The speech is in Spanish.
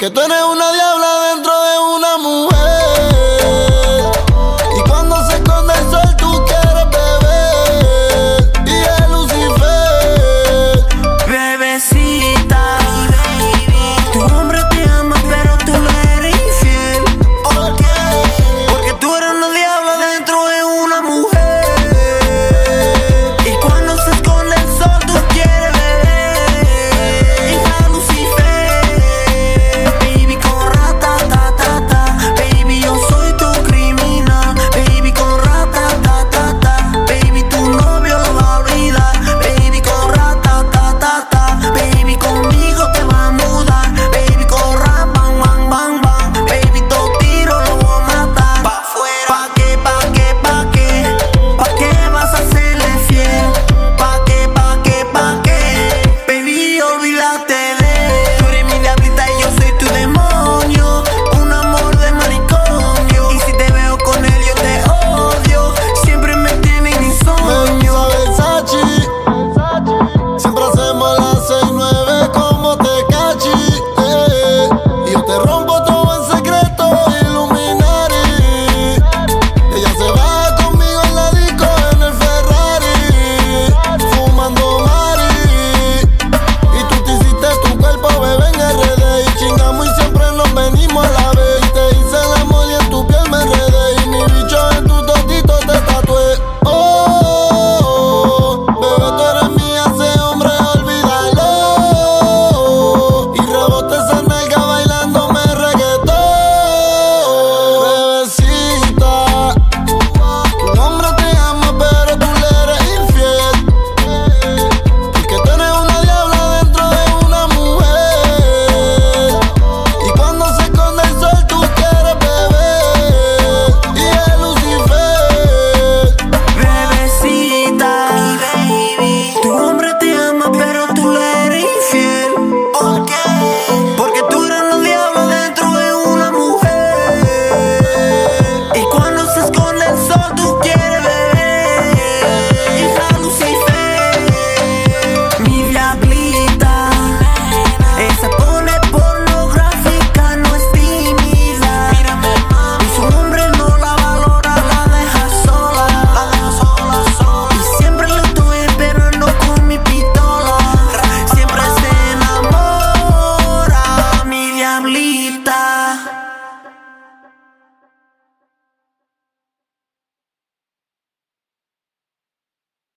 que tú eres quédate